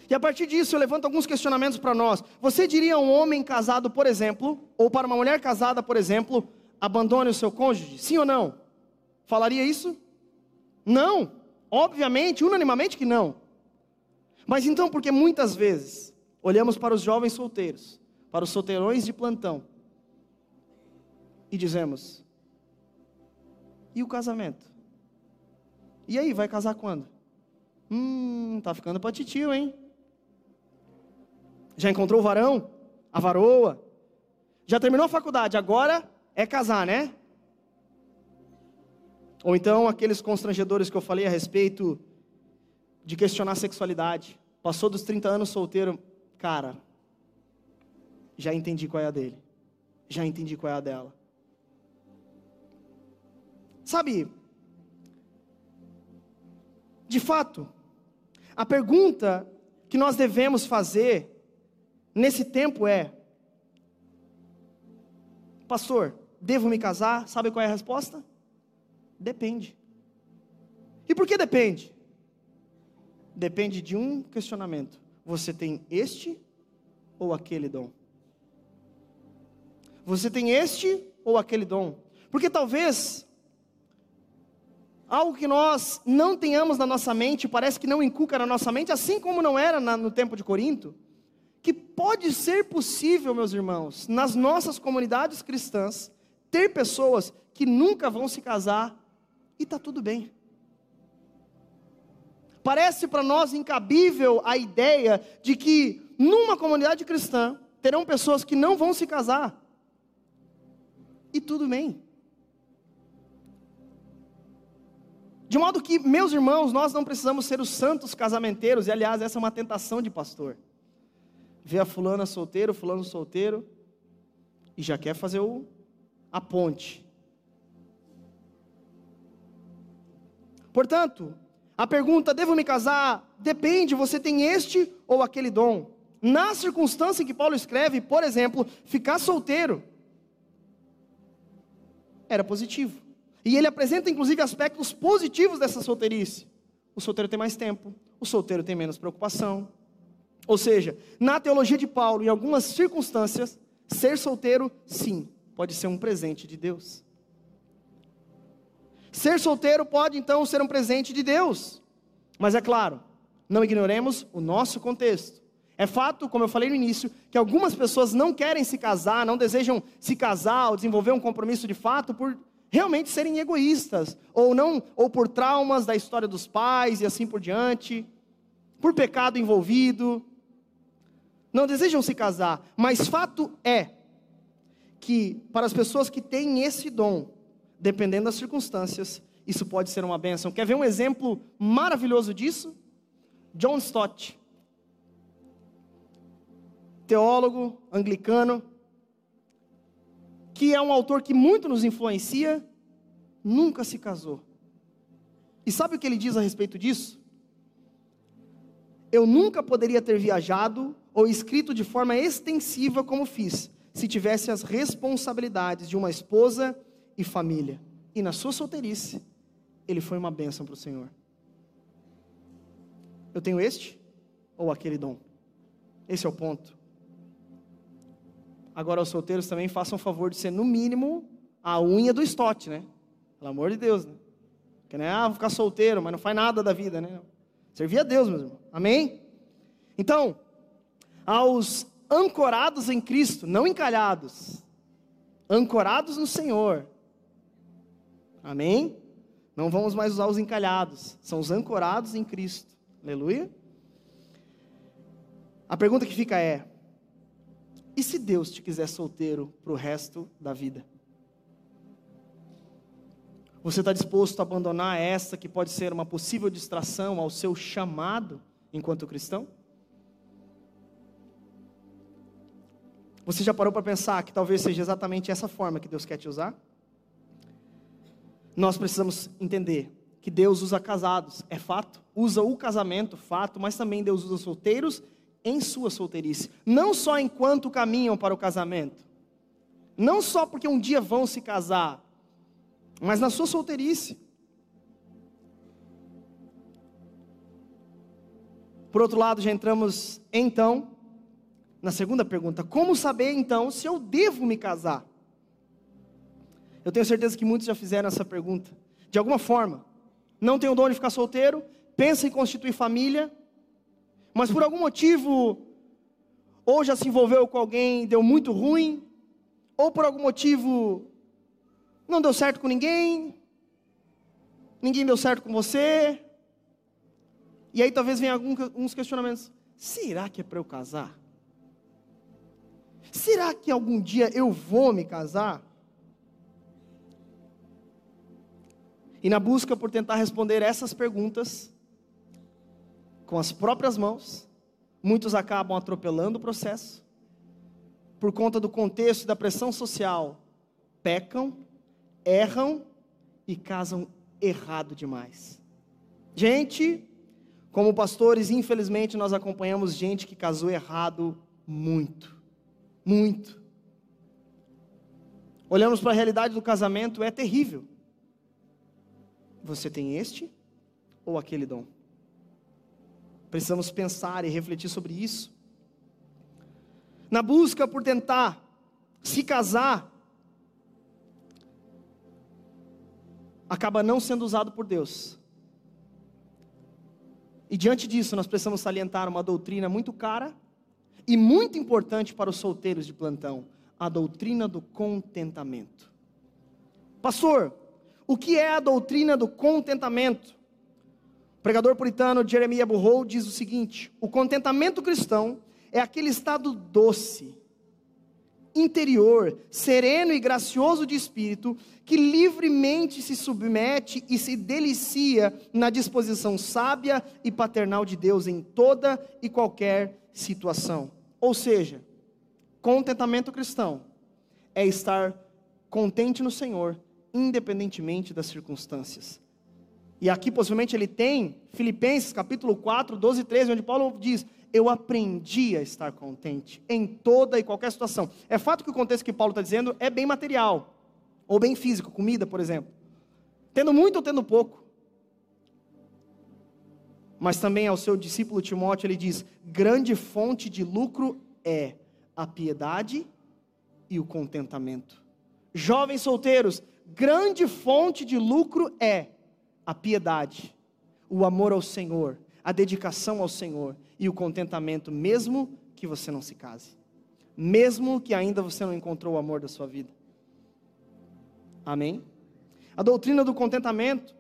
E a partir disso eu levanto alguns questionamentos para nós. Você diria a um homem casado, por exemplo, ou para uma mulher casada, por exemplo, abandone o seu cônjuge? Sim ou não? Falaria isso? Não. Obviamente, unanimamente que não. Mas então, porque muitas vezes olhamos para os jovens solteiros para os solteirões de plantão e dizemos: e o casamento? E aí, vai casar quando? Hum, tá ficando para hein? Já encontrou o varão? A varoa? Já terminou a faculdade, agora é casar, né? Ou então aqueles constrangedores que eu falei a respeito de questionar a sexualidade. Passou dos 30 anos solteiro, cara, já entendi qual é a dele. Já entendi qual é a dela. Sabe, de fato, a pergunta que nós devemos fazer nesse tempo é: Pastor, devo me casar? Sabe qual é a resposta? Depende. E por que depende? Depende de um questionamento. Você tem este ou aquele dom? Você tem este ou aquele dom? Porque talvez algo que nós não tenhamos na nossa mente, parece que não inculca na nossa mente, assim como não era na, no tempo de Corinto, que pode ser possível, meus irmãos, nas nossas comunidades cristãs, ter pessoas que nunca vão se casar e está tudo bem. Parece para nós incabível a ideia de que numa comunidade cristã terão pessoas que não vão se casar e tudo bem. De modo que, meus irmãos, nós não precisamos ser os santos casamenteiros, e aliás, essa é uma tentação de pastor. Vê a fulana solteiro, fulano solteiro, e já quer fazer o, a ponte. Portanto, a pergunta: devo me casar? Depende, você tem este ou aquele dom. Na circunstância que Paulo escreve, por exemplo, ficar solteiro era positivo. E ele apresenta inclusive aspectos positivos dessa solteirice. O solteiro tem mais tempo, o solteiro tem menos preocupação. Ou seja, na teologia de Paulo, em algumas circunstâncias, ser solteiro, sim, pode ser um presente de Deus. Ser solteiro pode então ser um presente de Deus. Mas é claro, não ignoremos o nosso contexto. É fato, como eu falei no início, que algumas pessoas não querem se casar, não desejam se casar ou desenvolver um compromisso de fato por realmente serem egoístas, ou não, ou por traumas da história dos pais e assim por diante, por pecado envolvido. Não desejam se casar, mas fato é que para as pessoas que têm esse dom, dependendo das circunstâncias, isso pode ser uma bênção. Quer ver um exemplo maravilhoso disso? John Stott, teólogo anglicano, que é um autor que muito nos influencia, nunca se casou. E sabe o que ele diz a respeito disso? Eu nunca poderia ter viajado ou escrito de forma extensiva como fiz, se tivesse as responsabilidades de uma esposa e família. E na sua solteirice, ele foi uma bênção para o Senhor. Eu tenho este ou aquele dom? Esse é o ponto. Agora, os solteiros também façam o favor de ser, no mínimo, a unha do estote, né? Pelo amor de Deus, né? Porque não é, ah, vou ficar solteiro, mas não faz nada da vida, né? Servir a Deus, meu irmão. Amém? Então, aos ancorados em Cristo, não encalhados, ancorados no Senhor. Amém? Não vamos mais usar os encalhados, são os ancorados em Cristo. Aleluia. A pergunta que fica é: e se Deus te quiser solteiro para o resto da vida? Você está disposto a abandonar essa que pode ser uma possível distração ao seu chamado enquanto cristão? Você já parou para pensar que talvez seja exatamente essa forma que Deus quer te usar? Nós precisamos entender que Deus usa casados, é fato, usa o casamento, fato, mas também Deus usa solteiros em sua solteirice, não só enquanto caminham para o casamento, não só porque um dia vão se casar, mas na sua solteirice. Por outro lado, já entramos então na segunda pergunta: como saber então se eu devo me casar? Eu tenho certeza que muitos já fizeram essa pergunta, de alguma forma. Não tem o dom de ficar solteiro, pensa em constituir família, mas por algum motivo, ou já se envolveu com alguém, deu muito ruim, ou por algum motivo não deu certo com ninguém, ninguém deu certo com você. E aí talvez venha alguns questionamentos: será que é para eu casar? Será que algum dia eu vou me casar? E na busca por tentar responder essas perguntas, com as próprias mãos, muitos acabam atropelando o processo, por conta do contexto e da pressão social, pecam, erram e casam errado demais. Gente, como pastores, infelizmente nós acompanhamos gente que casou errado muito, muito. Olhamos para a realidade do casamento, é terrível. Você tem este ou aquele dom? Precisamos pensar e refletir sobre isso. Na busca por tentar se casar, acaba não sendo usado por Deus. E diante disso, nós precisamos salientar uma doutrina muito cara e muito importante para os solteiros de plantão: a doutrina do contentamento. Pastor, o que é a doutrina do contentamento? O pregador puritano Jeremiah Burrow diz o seguinte: o contentamento cristão é aquele estado doce, interior, sereno e gracioso de espírito, que livremente se submete e se delicia na disposição sábia e paternal de Deus em toda e qualquer situação. Ou seja, contentamento cristão é estar contente no Senhor independentemente das circunstâncias. E aqui possivelmente ele tem Filipenses capítulo 4, 12 e 13, onde Paulo diz: Eu aprendi a estar contente em toda e qualquer situação. É fato que o contexto que Paulo está dizendo é bem material, ou bem físico, comida, por exemplo. Tendo muito ou tendo pouco. Mas também ao seu discípulo Timóteo ele diz: grande fonte de lucro é a piedade e o contentamento. Jovens solteiros, grande fonte de lucro é a piedade, o amor ao Senhor, a dedicação ao Senhor e o contentamento, mesmo que você não se case, mesmo que ainda você não encontrou o amor da sua vida. Amém? A doutrina do contentamento.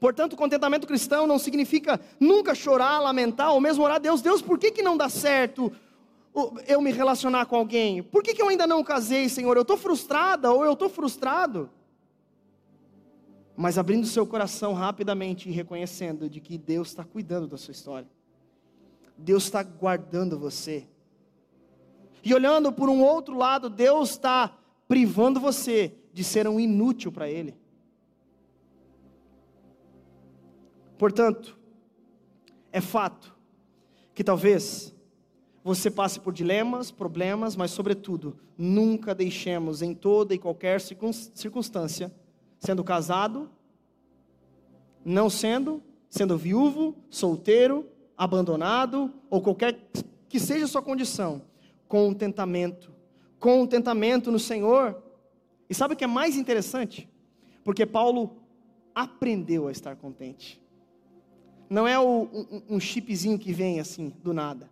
Portanto, o contentamento cristão não significa nunca chorar, lamentar, ou mesmo orar a Deus, Deus, por que, que não dá certo eu me relacionar com alguém? Por que, que eu ainda não casei, Senhor? Eu estou frustrada ou eu estou frustrado? Mas abrindo seu coração rapidamente e reconhecendo de que Deus está cuidando da sua história. Deus está guardando você. E olhando por um outro lado, Deus está privando você de ser um inútil para Ele. Portanto, é fato que talvez você passe por dilemas, problemas, mas, sobretudo, nunca deixemos em toda e qualquer circunstância sendo casado, não sendo, sendo viúvo, solteiro, abandonado, ou qualquer que seja a sua condição, contentamento, contentamento no Senhor. E sabe o que é mais interessante? Porque Paulo aprendeu a estar contente. Não é o, um, um chipzinho que vem assim, do nada.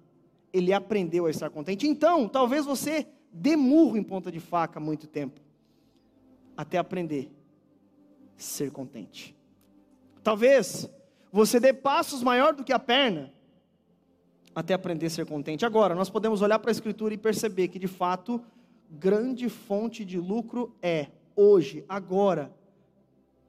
Ele aprendeu a estar contente. Então, talvez você dê murro em ponta de faca muito tempo, até aprender ser contente. Talvez você dê passos maior do que a perna até aprender a ser contente. Agora, nós podemos olhar para a Escritura e perceber que, de fato, grande fonte de lucro é, hoje, agora,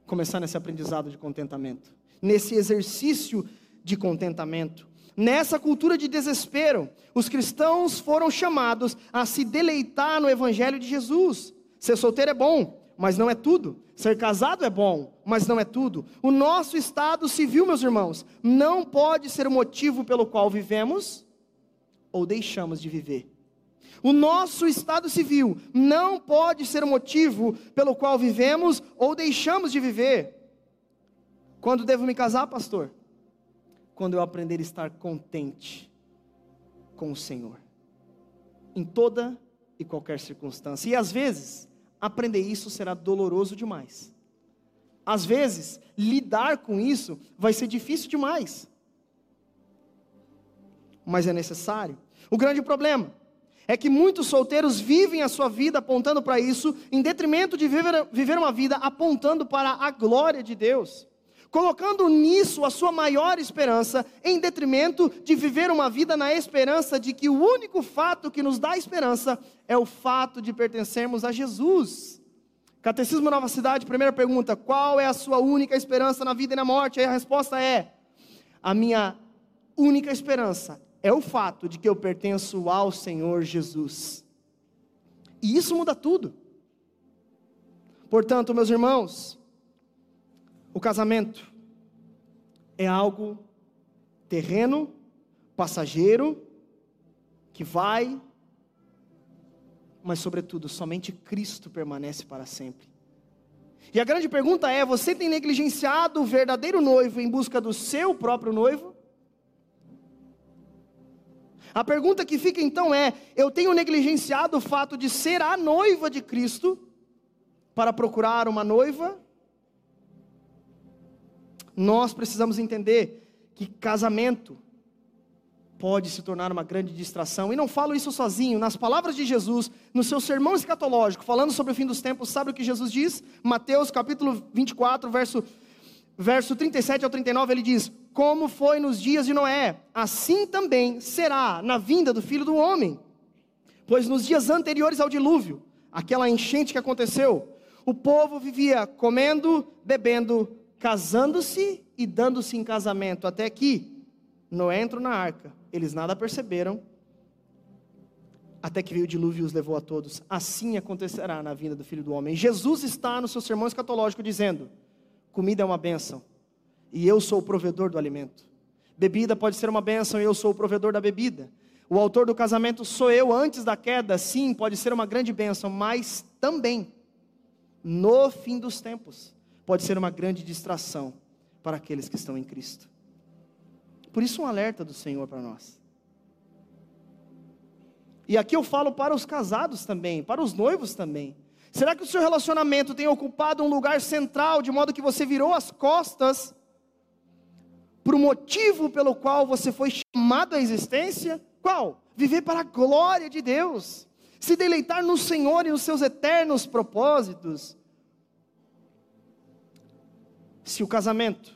começar nesse aprendizado de contentamento, nesse exercício de contentamento. Nessa cultura de desespero, os cristãos foram chamados a se deleitar no Evangelho de Jesus. Ser solteiro é bom, mas não é tudo. Ser casado é bom, mas não é tudo. O nosso estado civil, meus irmãos, não pode ser o motivo pelo qual vivemos ou deixamos de viver. O nosso estado civil não pode ser o motivo pelo qual vivemos ou deixamos de viver. Quando devo me casar, pastor? Quando eu aprender a estar contente com o Senhor, em toda e qualquer circunstância. E às vezes, aprender isso será doloroso demais. Às vezes, lidar com isso vai ser difícil demais. Mas é necessário. O grande problema é que muitos solteiros vivem a sua vida apontando para isso, em detrimento de viver, viver uma vida apontando para a glória de Deus. Colocando nisso a sua maior esperança, em detrimento de viver uma vida na esperança de que o único fato que nos dá esperança é o fato de pertencermos a Jesus. Catecismo Nova Cidade, primeira pergunta: qual é a sua única esperança na vida e na morte? Aí a resposta é: a minha única esperança é o fato de que eu pertenço ao Senhor Jesus. E isso muda tudo. Portanto, meus irmãos, o casamento é algo terreno, passageiro, que vai, mas sobretudo, somente Cristo permanece para sempre. E a grande pergunta é: você tem negligenciado o verdadeiro noivo em busca do seu próprio noivo? A pergunta que fica então é: eu tenho negligenciado o fato de ser a noiva de Cristo para procurar uma noiva? Nós precisamos entender que casamento pode se tornar uma grande distração. E não falo isso sozinho, nas palavras de Jesus, no seu sermão escatológico, falando sobre o fim dos tempos, sabe o que Jesus diz? Mateus capítulo 24, verso, verso 37 ao 39, ele diz: como foi nos dias de Noé, assim também será na vinda do filho do homem. Pois nos dias anteriores ao dilúvio, aquela enchente que aconteceu, o povo vivia comendo, bebendo, casando-se e dando-se em casamento, até que Noé entrou na arca. Eles nada perceberam, até que veio o dilúvio e os levou a todos. Assim acontecerá na vinda do filho do homem. Jesus está no seu sermão escatológico dizendo: comida é uma bênção e eu sou o provedor do alimento. Bebida pode ser uma bênção e eu sou o provedor da bebida. O autor do casamento sou eu antes da queda, sim, pode ser uma grande bênção, mas também, no fim dos tempos, pode ser uma grande distração para aqueles que estão em Cristo. Por isso, um alerta do Senhor para nós. E aqui eu falo para os casados também, para os noivos também. Será que o seu relacionamento tem ocupado um lugar central, de modo que você virou as costas para o motivo pelo qual você foi chamado à existência? Qual? Viver para a glória de Deus, se deleitar no Senhor e nos seus eternos propósitos. Se o casamento,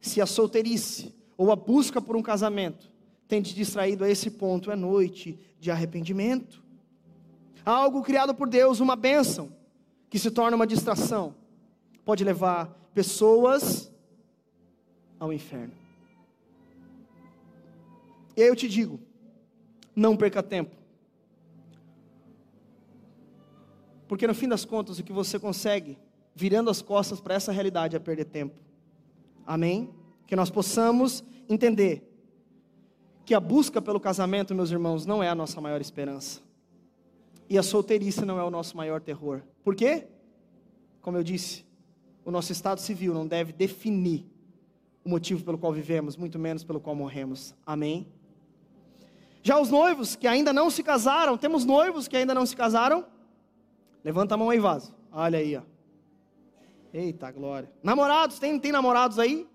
se a solteirice ou a busca por um casamento tem te distraído a esse ponto, é noite de arrependimento. Algo criado por Deus, uma bênção, que se torna uma distração, pode levar pessoas ao inferno. E aí eu te digo, não perca tempo. Porque no fim das contas, o que você consegue, virando as costas para essa realidade, é perder tempo. Amém? Que nós possamos entender que a busca pelo casamento, meus irmãos, não é a nossa maior esperança. E a solteirice não é o nosso maior terror. Por quê? Como eu disse, o nosso estado civil não deve definir o motivo pelo qual vivemos, muito menos pelo qual morremos. Amém? Já os noivos que ainda não se casaram, temos noivos que ainda não se casaram? Levanta a mão aí, vaso. Olha aí, ó. Eita glória. Namorados, tem, tem namorados aí?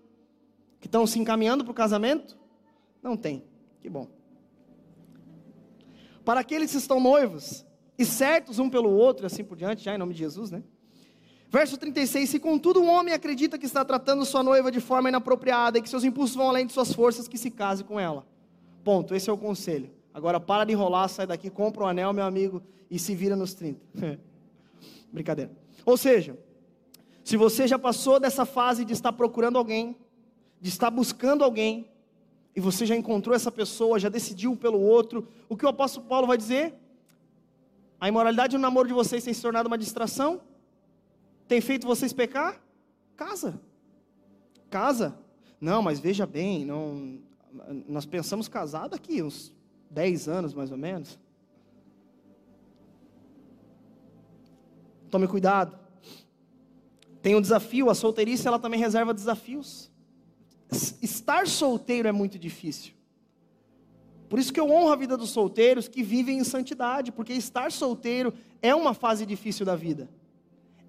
Que estão se encaminhando para o casamento? Não tem. Que bom. Para aqueles que estão noivos e certos um pelo outro, e assim por diante, já em nome de Jesus, né? Verso 36: Se contudo um homem acredita que está tratando sua noiva de forma inapropriada e que seus impulsos vão além de suas forças, que se case com ela. Ponto, esse é o conselho. Agora para de enrolar, sai daqui, compra um anel, meu amigo, e se vira nos 30. Brincadeira. Ou seja, se você já passou dessa fase de estar procurando alguém, de estar buscando alguém, e você já encontrou essa pessoa, já decidiu pelo outro, o que o apóstolo Paulo vai dizer? A imoralidade no namoro de vocês tem se tornado uma distração? tem feito vocês pecar? Casa. Casa. Não, mas veja bem, não, nós pensamos casar daqui uns 10 anos mais ou menos. Tome cuidado. Tem um desafio, a solteirice ela também reserva desafios. Estar solteiro é muito difícil. Por isso que eu honro a vida dos solteiros que vivem em santidade, porque estar solteiro é uma fase difícil da vida.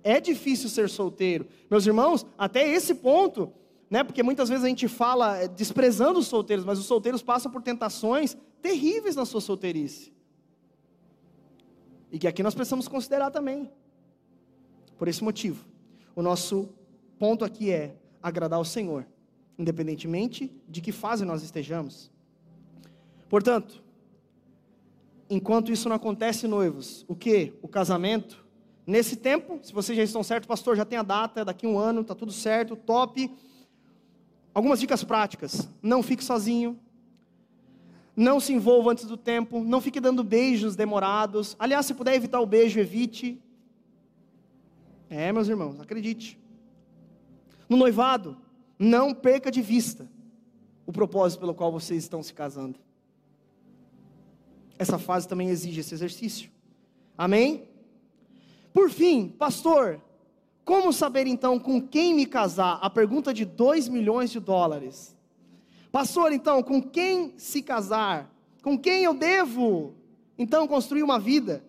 É difícil ser solteiro. Meus irmãos, até esse ponto, né? Porque muitas vezes a gente fala eh, desprezando os solteiros, mas os solteiros passam por tentações terríveis na sua solteirice. e que aqui nós precisamos considerar também. Por esse motivo, o nosso ponto aqui é agradar ao Senhor, independentemente de que fase nós estejamos. Portanto, enquanto isso não acontece, noivos, o que? O casamento. Nesse tempo, se vocês já estão certos, pastor, já tem a data, daqui um ano, está tudo certo, top. Algumas dicas práticas: não fique sozinho, não se envolva antes do tempo, não fique dando beijos demorados. Aliás, se puder evitar o beijo, evite. É, meus irmãos, acredite. No noivado, não perca de vista o propósito pelo qual vocês estão se casando. Essa fase também exige esse exercício. Amém? Por fim, pastor, como saber então com quem me casar? A pergunta de 2 milhões de dólares. Pastor, então, com quem se casar? Com quem eu devo então construir uma vida?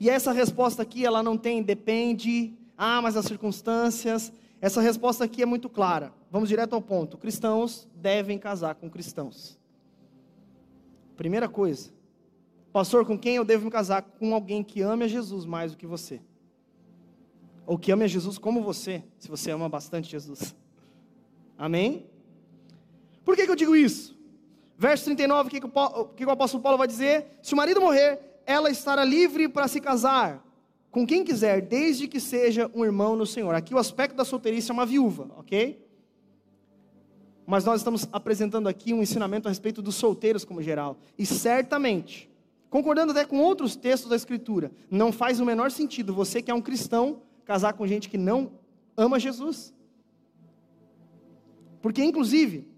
E essa resposta aqui, ela não tem depende, ah, mas as circunstâncias. Essa resposta aqui é muito clara. Vamos direto ao ponto. Cristãos devem casar com cristãos. Primeira coisa. Pastor, com quem eu devo me casar? Com alguém que ame a Jesus mais do que você. Ou que ame a Jesus como você, se você ama bastante Jesus. Amém? Por que, que eu digo isso? Verso 39, o que, que, o, que o apóstolo Paulo vai dizer? Se o marido morrer, ela estará livre para se casar com quem quiser, desde que seja um irmão no Senhor. Aqui o aspecto da solteirice é uma viúva, ok? Mas nós estamos apresentando aqui um ensinamento a respeito dos solteiros como geral. E certamente, concordando até com outros textos da Escritura, não faz o menor sentido você que é um cristão casar com gente que não ama Jesus. Porque, inclusive,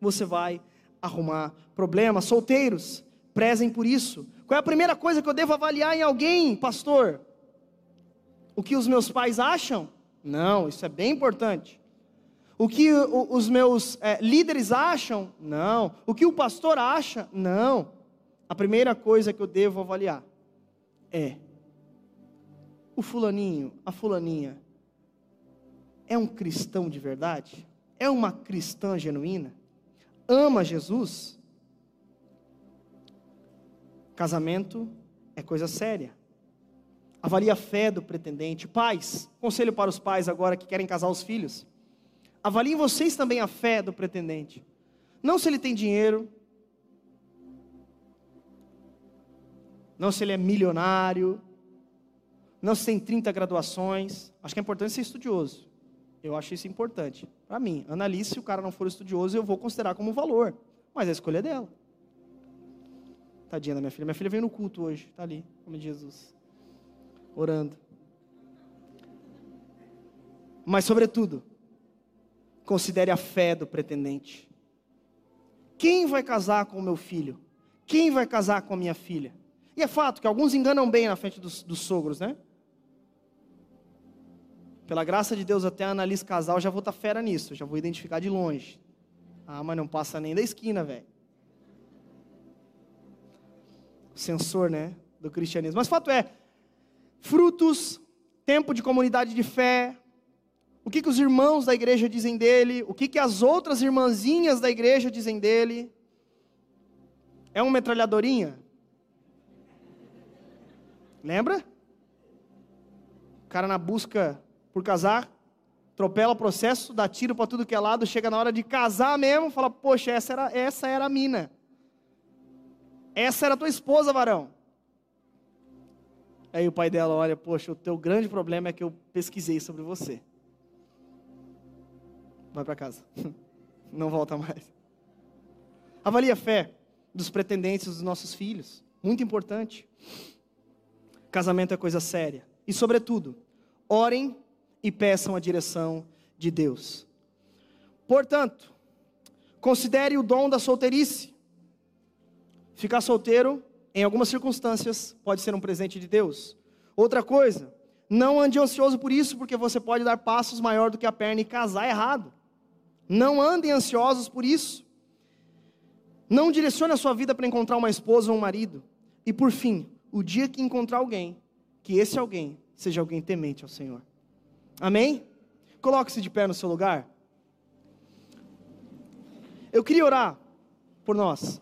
você vai arrumar problemas. Solteiros, prezem por isso. Qual é a primeira coisa que eu devo avaliar em alguém, pastor? O que os meus pais acham? Não, isso é bem importante. O que os meus é, líderes acham? Não. O que o pastor acha? Não. A primeira coisa que eu devo avaliar é: o fulaninho, a fulaninha, é um cristão de verdade? É uma cristã genuína? ama Jesus, casamento é coisa séria. Avalie a fé do pretendente. Pais, conselho para os pais agora que querem casar os filhos. Avaliem vocês também a fé do pretendente. Não se ele tem dinheiro, não se ele é milionário, não se tem 30 graduações. Acho que é importante ser estudioso. Eu acho isso importante. Para mim, analise se o cara não for estudioso, eu vou considerar como valor. Mas a escolha é dela. Tadinha da minha filha. Minha filha veio no culto hoje. Está ali, de Jesus. Orando. Mas, sobretudo, considere a fé do pretendente. Quem vai casar com o meu filho? Quem vai casar com a minha filha? E é fato que alguns enganam bem na frente dos, dos sogros, né? Pela graça de Deus, até analiso casal, já vou estar tá fera nisso, já vou identificar de longe. Ah, mas não passa nem da esquina, velho. O sensor, né, do cristianismo. Mas fato é, frutos, tempo de comunidade de fé, o que, que os irmãos da igreja dizem dele, o que, que as outras irmãzinhas da igreja dizem dele. É uma metralhadorinha? Lembra? O cara na busca por casar, atropela o processo, dá tiro para tudo que é lado, chega na hora de casar mesmo, fala: Poxa, essa era, essa era a mina. Essa era tua esposa, varão. Aí o pai dela olha: Poxa, o teu grande problema é que eu pesquisei sobre você. Vai para casa. Não volta mais. Avalie a fé dos pretendentes dos nossos filhos. Muito importante. Casamento é coisa séria. E, sobretudo, orem e peçam a direção de Deus. Portanto, considere o dom da solteirice. Ficar solteiro, em algumas circunstâncias, pode ser um presente de Deus. Outra coisa, não ande ansioso por isso, porque você pode dar passos maior do que a perna e casar errado. Não andem ansiosos por isso. Não direcione a sua vida para encontrar uma esposa ou um marido. E por fim, o dia que encontrar alguém, que esse alguém seja alguém temente ao Senhor. Amém? Coloque-se de pé no seu lugar. Eu queria orar por nós.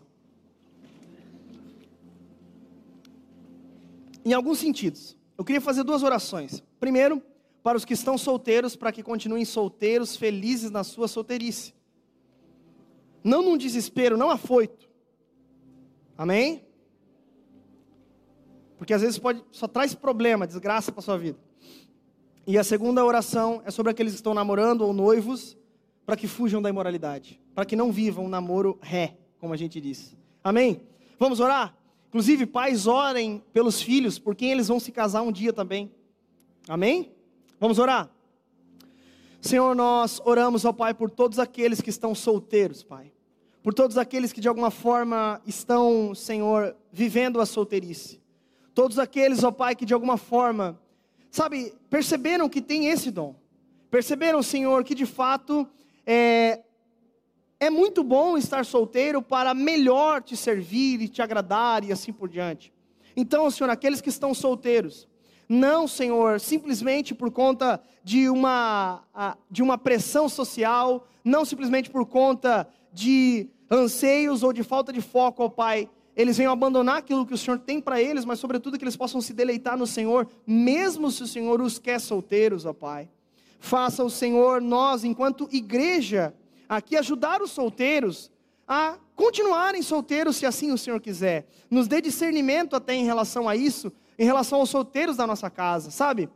Em alguns sentidos. Eu queria fazer duas orações. Primeiro, para os que estão solteiros, para que continuem solteiros, felizes na sua solteirice. Não num desespero, não afoito. Amém? Porque às vezes pode, só traz problema, desgraça para sua vida. E a segunda oração é sobre aqueles que estão namorando ou noivos, para que fujam da imoralidade, para que não vivam um namoro ré, como a gente diz. Amém? Vamos orar? Inclusive, pais, orem pelos filhos, por quem eles vão se casar um dia também. Amém? Vamos orar? Senhor, nós oramos, ó Pai, por todos aqueles que estão solteiros, Pai. Por todos aqueles que de alguma forma estão, Senhor, vivendo a solteirice. Todos aqueles, ó Pai, que de alguma forma, sabe, perceberam que tem esse dom. Perceberam, Senhor, que de fato é, é muito bom estar solteiro para melhor te servir e te agradar e assim por diante. Então, Senhor, aqueles que estão solteiros, não, Senhor, simplesmente por conta de uma, de uma pressão social, não simplesmente por conta de anseios ou de falta de foco, ó Pai, eles venham abandonar aquilo que o Senhor tem para eles, mas sobretudo que eles possam se deleitar no Senhor, mesmo se o Senhor os quer solteiros, ó Pai. Faça o Senhor, nós, enquanto igreja, aqui ajudar os solteiros a continuarem solteiros, se assim o Senhor quiser. Nos dê discernimento até em relação a isso, em relação aos solteiros da nossa casa, sabe?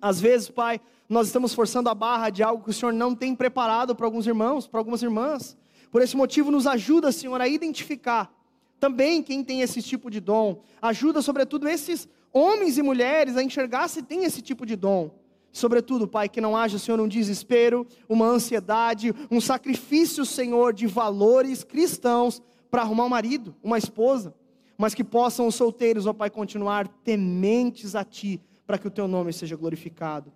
Às vezes, Pai, nós estamos forçando a barra de algo que o Senhor não tem preparado para alguns irmãos, para algumas irmãs. Por esse motivo, nos ajuda, Senhor, a identificar também quem tem esse tipo de dom. Ajuda, sobretudo, esses homens e mulheres a enxergar se tem esse tipo de dom. Sobretudo, Pai, que não haja, Senhor, um desespero, uma ansiedade, um sacrifício, Senhor, de valores cristãos para arrumar um marido, uma esposa, mas que possam os solteiros, ó Pai, continuar tementes a Ti, para que o Teu nome seja glorificado.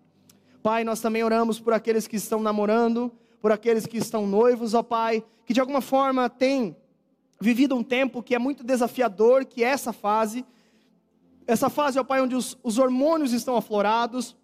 Pai, nós também oramos por aqueles que estão namorando, por aqueles que estão noivos, ó Pai, que de alguma forma têm vivido um tempo que é muito desafiador, que é essa fase. Essa fase, ó Pai, onde os, os hormônios estão aflorados,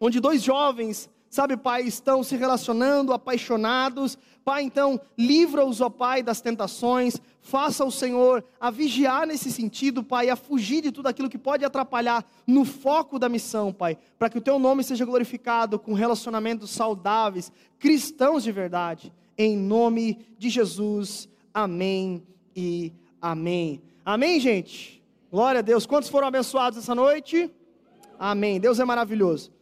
onde dois jovens, sabe, Pai, estão se relacionando, apaixonados. Pai, então, livra-os, ó Pai, das tentações, faça o Senhor a vigiar nesse sentido, Pai, a fugir de tudo aquilo que pode atrapalhar no foco da missão, Pai, para que o Teu nome seja glorificado com relacionamentos saudáveis, cristãos de verdade, em nome de Jesus. Amém e amém. Amém, gente? Glória a Deus. Quantos foram abençoados essa noite? Amém. Deus é maravilhoso.